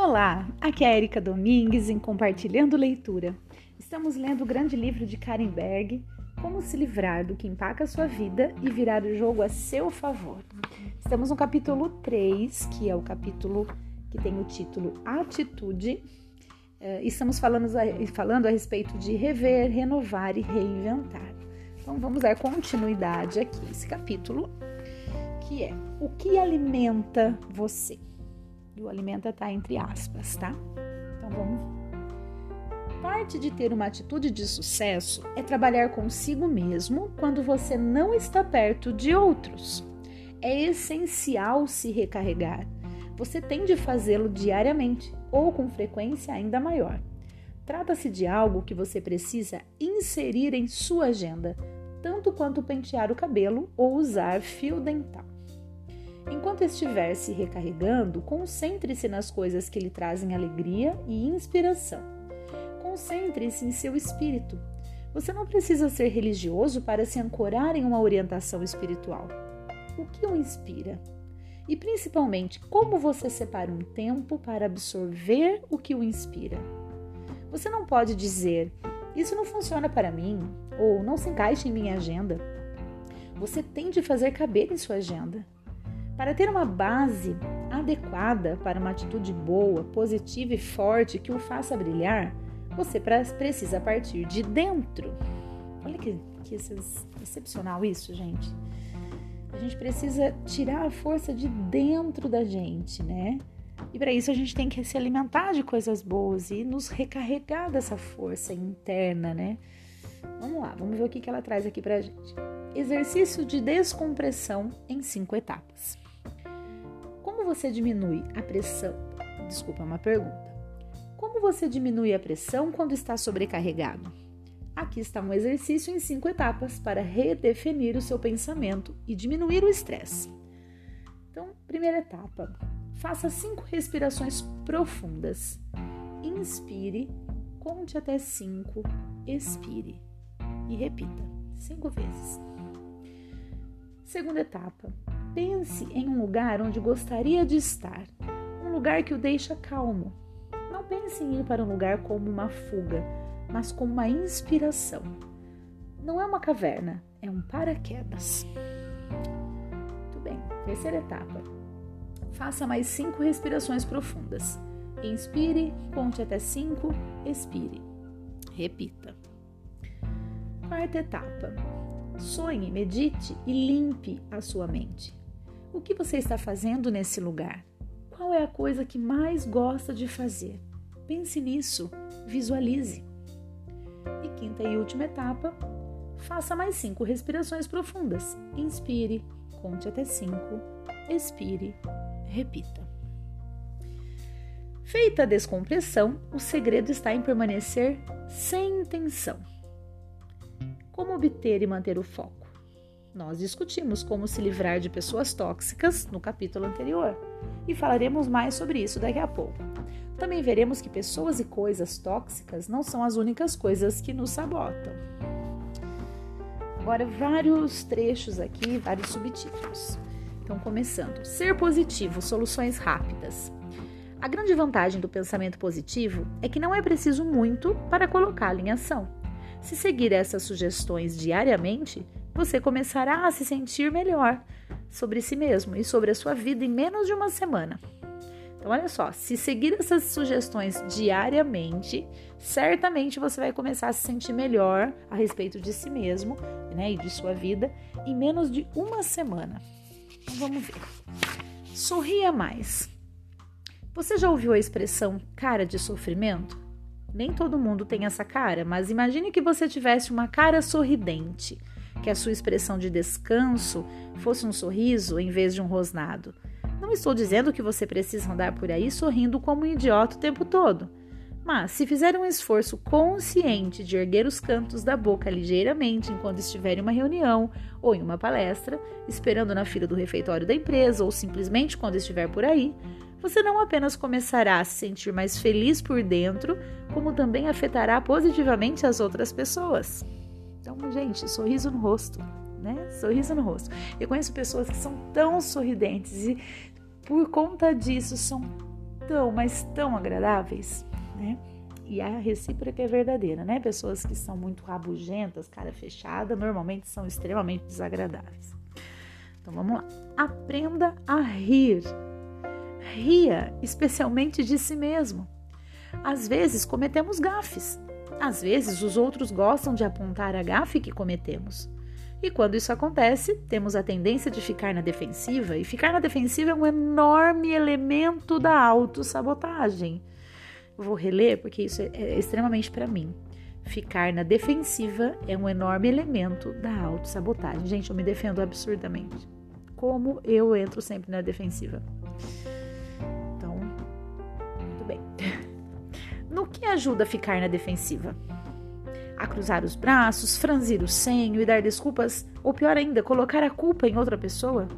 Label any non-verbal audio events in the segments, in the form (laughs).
Olá, aqui é a Erika Domingues em Compartilhando Leitura. Estamos lendo o grande livro de Karen Berg, Como se livrar do que empaca a sua vida e virar o jogo a seu favor. Estamos no capítulo 3, que é o capítulo que tem o título Atitude. Eh, estamos falando a, falando a respeito de rever, renovar e reinventar. Então vamos dar continuidade aqui esse capítulo, que é o que alimenta você. O alimenta tá entre aspas, tá? Então vamos. Parte de ter uma atitude de sucesso é trabalhar consigo mesmo quando você não está perto de outros. É essencial se recarregar. Você tem de fazê-lo diariamente ou com frequência ainda maior. Trata-se de algo que você precisa inserir em sua agenda, tanto quanto pentear o cabelo ou usar fio dental. Enquanto estiver se recarregando, concentre-se nas coisas que lhe trazem alegria e inspiração. Concentre-se em seu espírito. Você não precisa ser religioso para se ancorar em uma orientação espiritual. O que o inspira? E principalmente, como você separa um tempo para absorver o que o inspira? Você não pode dizer, isso não funciona para mim, ou não se encaixa em minha agenda. Você tem de fazer caber em sua agenda. Para ter uma base adequada para uma atitude boa, positiva e forte que o faça brilhar, você precisa partir de dentro. Olha que, que excepcional isso, gente. A gente precisa tirar a força de dentro da gente, né? E para isso a gente tem que se alimentar de coisas boas e nos recarregar dessa força interna, né? Vamos lá, vamos ver o que, ela traz aqui pra gente. Exercício de descompressão em cinco etapas você diminui a pressão? Desculpa, é uma pergunta. Como você diminui a pressão quando está sobrecarregado? Aqui está um exercício em cinco etapas para redefinir o seu pensamento e diminuir o estresse. Então, primeira etapa: faça cinco respirações profundas. Inspire, conte até cinco, expire e repita cinco vezes. Segunda etapa: Pense em um lugar onde gostaria de estar, um lugar que o deixa calmo. Não pense em ir para um lugar como uma fuga, mas como uma inspiração. Não é uma caverna, é um paraquedas. Muito bem, terceira etapa. Faça mais cinco respirações profundas. Inspire, conte até cinco, expire. Repita. Quarta etapa. Sonhe, medite e limpe a sua mente. O que você está fazendo nesse lugar? Qual é a coisa que mais gosta de fazer? Pense nisso, visualize. E quinta e última etapa, faça mais cinco respirações profundas. Inspire, conte até cinco, expire, repita. Feita a descompressão, o segredo está em permanecer sem intenção. Como obter e manter o foco? Nós discutimos como se livrar de pessoas tóxicas no capítulo anterior e falaremos mais sobre isso daqui a pouco. Também veremos que pessoas e coisas tóxicas não são as únicas coisas que nos sabotam. Agora, vários trechos aqui, vários subtítulos. Então, começando: Ser positivo, soluções rápidas. A grande vantagem do pensamento positivo é que não é preciso muito para colocá-lo em ação. Se seguir essas sugestões diariamente, você começará a se sentir melhor sobre si mesmo e sobre a sua vida em menos de uma semana. Então, olha só, se seguir essas sugestões diariamente, certamente você vai começar a se sentir melhor a respeito de si mesmo né, e de sua vida em menos de uma semana. Então, vamos ver. Sorria mais. Você já ouviu a expressão cara de sofrimento? Nem todo mundo tem essa cara, mas imagine que você tivesse uma cara sorridente que a sua expressão de descanso fosse um sorriso em vez de um rosnado. Não estou dizendo que você precisa andar por aí sorrindo como um idiota o tempo todo. Mas, se fizer um esforço consciente de erguer os cantos da boca ligeiramente enquanto estiver em uma reunião ou em uma palestra, esperando na fila do refeitório da empresa ou simplesmente quando estiver por aí, você não apenas começará a se sentir mais feliz por dentro, como também afetará positivamente as outras pessoas. Então, gente, sorriso no rosto, né? Sorriso no rosto. Eu conheço pessoas que são tão sorridentes e por conta disso são tão, mas tão agradáveis, né? E a recíproca é verdadeira, né? Pessoas que são muito rabugentas, cara fechada, normalmente são extremamente desagradáveis. Então vamos lá. Aprenda a rir. Ria, especialmente de si mesmo. Às vezes cometemos gafes. Às vezes os outros gostam de apontar a gafe que cometemos. E quando isso acontece, temos a tendência de ficar na defensiva, e ficar na defensiva é um enorme elemento da autossabotagem. Vou reler porque isso é, é extremamente para mim. Ficar na defensiva é um enorme elemento da autossabotagem. Gente, eu me defendo absurdamente. Como eu entro sempre na defensiva. Ajuda a ficar na defensiva? A cruzar os braços, franzir o senho e dar desculpas, ou pior ainda, colocar a culpa em outra pessoa?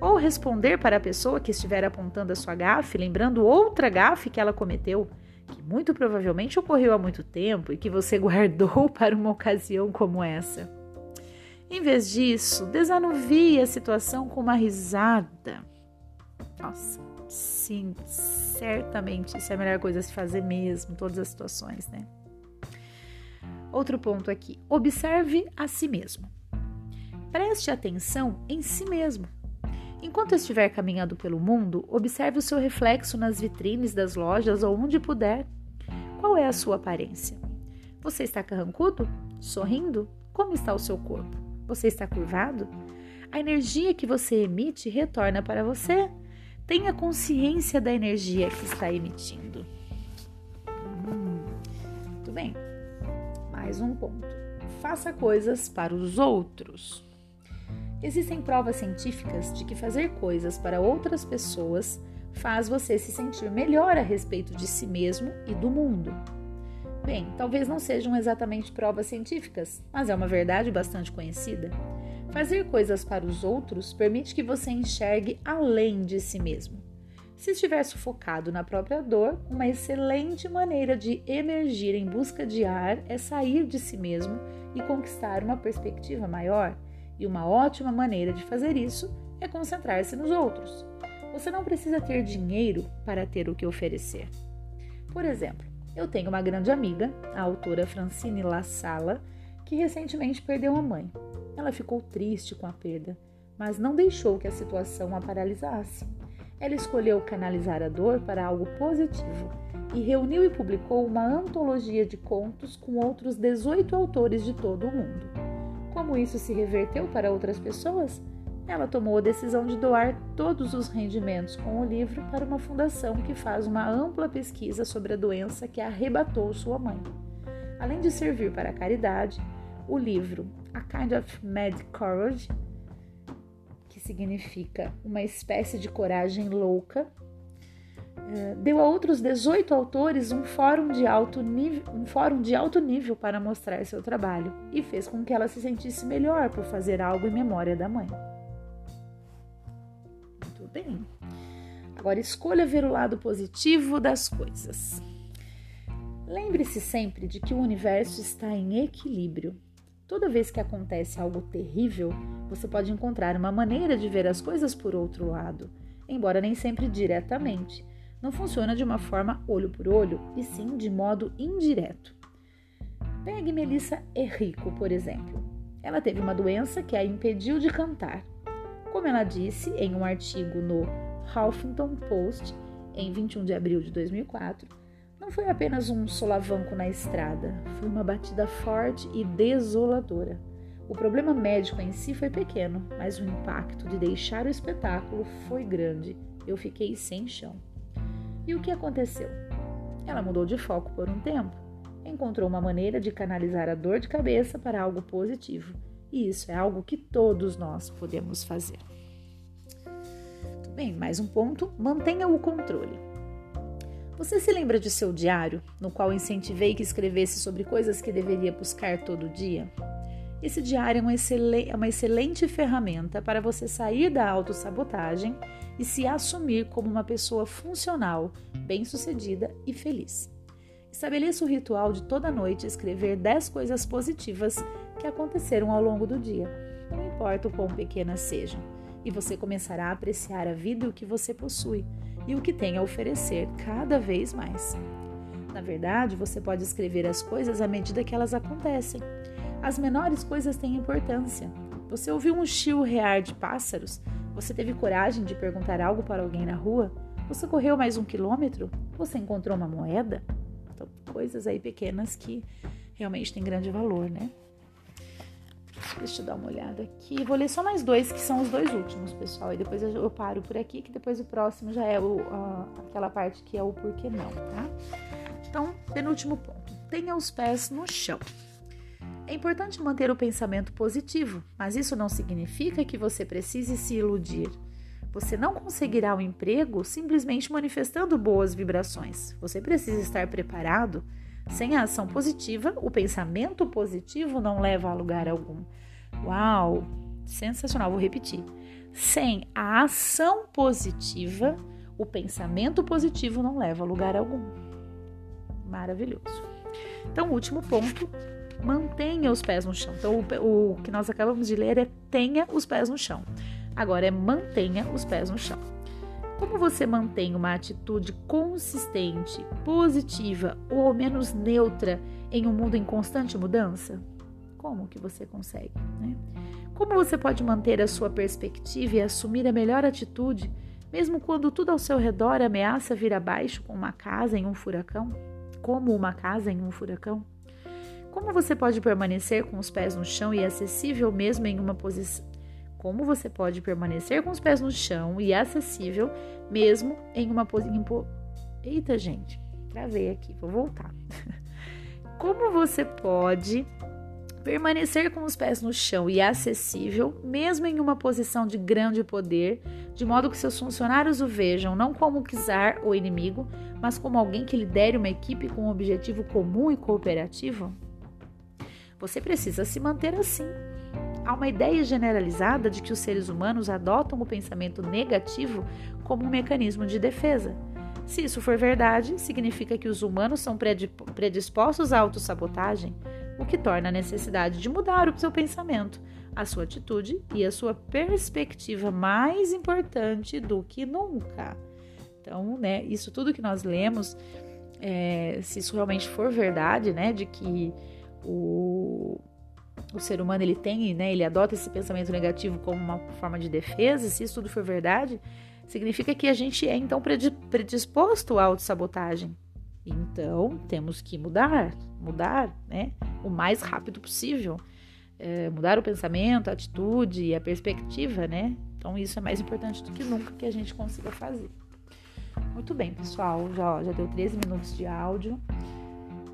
Ou responder para a pessoa que estiver apontando a sua gafe, lembrando outra gafe que ela cometeu, que muito provavelmente ocorreu há muito tempo e que você (laughs) guardou para uma ocasião como essa. Em vez disso, desanuvie a situação com uma risada. Nossa, sim, certamente isso é a melhor coisa a se fazer mesmo, todas as situações, né? Outro ponto aqui: observe a si mesmo. Preste atenção em si mesmo. Enquanto estiver caminhando pelo mundo, observe o seu reflexo nas vitrines das lojas ou onde puder. Qual é a sua aparência? Você está carrancudo? Sorrindo? Como está o seu corpo? Você está curvado? A energia que você emite retorna para você. Tenha consciência da energia que está emitindo. Hum, muito bem. Mais um ponto. Faça coisas para os outros. Existem provas científicas de que fazer coisas para outras pessoas faz você se sentir melhor a respeito de si mesmo e do mundo. Bem, talvez não sejam exatamente provas científicas, mas é uma verdade bastante conhecida. Fazer coisas para os outros permite que você enxergue além de si mesmo. Se estiver sufocado na própria dor, uma excelente maneira de emergir em busca de ar é sair de si mesmo e conquistar uma perspectiva maior. E uma ótima maneira de fazer isso é concentrar-se nos outros. Você não precisa ter dinheiro para ter o que oferecer. Por exemplo, eu tenho uma grande amiga, a autora Francine La Sala, que recentemente perdeu a mãe. Ela ficou triste com a perda, mas não deixou que a situação a paralisasse. Ela escolheu canalizar a dor para algo positivo e reuniu e publicou uma antologia de contos com outros 18 autores de todo o mundo. Como isso se reverteu para outras pessoas? Ela tomou a decisão de doar todos os rendimentos com o livro para uma fundação que faz uma ampla pesquisa sobre a doença que arrebatou sua mãe. Além de servir para a caridade, o livro A Kind of Mad Courage, que significa uma espécie de coragem louca, eh, deu a outros 18 autores um fórum, de alto nível, um fórum de alto nível para mostrar seu trabalho e fez com que ela se sentisse melhor por fazer algo em memória da mãe. Muito bem. Agora escolha ver o lado positivo das coisas. Lembre-se sempre de que o universo está em equilíbrio. Toda vez que acontece algo terrível, você pode encontrar uma maneira de ver as coisas por outro lado, embora nem sempre diretamente não funciona de uma forma olho por olho, e sim de modo indireto. Pegue Melissa Henrico, por exemplo. Ela teve uma doença que a impediu de cantar. Como ela disse em um artigo no Huffington Post em 21 de abril de 2004, não foi apenas um solavanco na estrada, foi uma batida forte e desoladora. O problema médico em si foi pequeno, mas o impacto de deixar o espetáculo foi grande. Eu fiquei sem chão. E o que aconteceu? Ela mudou de foco por um tempo, encontrou uma maneira de canalizar a dor de cabeça para algo positivo, e isso é algo que todos nós podemos fazer. Muito bem, mais um ponto: mantenha o controle. Você se lembra de seu diário, no qual incentivei que escrevesse sobre coisas que deveria buscar todo dia? Esse diário é uma, excelente, é uma excelente ferramenta para você sair da autossabotagem e se assumir como uma pessoa funcional, bem-sucedida e feliz. Estabeleça o ritual de toda noite escrever 10 coisas positivas que aconteceram ao longo do dia, não importa o quão pequenas sejam. e você começará a apreciar a vida e o que você possui e o que tem a oferecer cada vez mais. Na verdade, você pode escrever as coisas à medida que elas acontecem. As menores coisas têm importância. Você ouviu um chio rear de pássaros? Você teve coragem de perguntar algo para alguém na rua? Você correu mais um quilômetro? Você encontrou uma moeda? Então, coisas aí pequenas que realmente têm grande valor, né? Deixa eu dar uma olhada aqui. Vou ler só mais dois, que são os dois últimos, pessoal. E depois eu paro por aqui, que depois o próximo já é o, a, aquela parte que é o porquê não, tá? Então, penúltimo ponto. Tenha os pés no chão. É importante manter o pensamento positivo, mas isso não significa que você precise se iludir. Você não conseguirá o um emprego simplesmente manifestando boas vibrações. Você precisa estar preparado sem a ação positiva, o pensamento positivo não leva a lugar algum. Uau! Sensacional, vou repetir. Sem a ação positiva, o pensamento positivo não leva a lugar algum. Maravilhoso. Então, último ponto, mantenha os pés no chão. Então, o, o que nós acabamos de ler é tenha os pés no chão. Agora é mantenha os pés no chão. Como você mantém uma atitude consistente, positiva ou ao menos neutra em um mundo em constante mudança? Como que você consegue? Né? Como você pode manter a sua perspectiva e assumir a melhor atitude, mesmo quando tudo ao seu redor ameaça vir abaixo com uma casa em um furacão? Como uma casa em um furacão? Como você pode permanecer com os pés no chão e acessível mesmo em uma posição como você pode permanecer com os pés no chão e acessível, mesmo em uma posição. Eita, gente, travei aqui, vou voltar. (laughs) Como você pode permanecer com os pés no chão e acessível, mesmo em uma posição de grande poder, de modo que seus funcionários o vejam não como czar ou inimigo, mas como alguém que lidere uma equipe com um objetivo comum e cooperativo? Você precisa se manter assim há uma ideia generalizada de que os seres humanos adotam o pensamento negativo como um mecanismo de defesa. Se isso for verdade, significa que os humanos são predispostos à autossabotagem, o que torna a necessidade de mudar o seu pensamento, a sua atitude e a sua perspectiva mais importante do que nunca. Então, né, isso tudo que nós lemos, é, se isso realmente for verdade, né, de que o o ser humano ele tem, né, ele adota esse pensamento negativo como uma forma de defesa, se isso tudo for verdade, significa que a gente é então predisposto à autossabotagem. Então, temos que mudar, mudar, né, o mais rápido possível. É, mudar o pensamento, a atitude e a perspectiva, né? Então, isso é mais importante do que nunca que a gente consiga fazer. Muito bem, pessoal, já, já deu 13 minutos de áudio.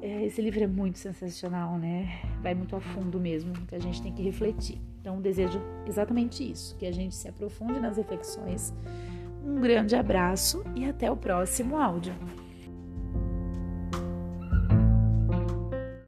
É, esse livro é muito sensacional, né? Vai muito a fundo mesmo, que a gente tem que refletir. Então, desejo exatamente isso, que a gente se aprofunde nas reflexões. Um grande abraço e até o próximo áudio.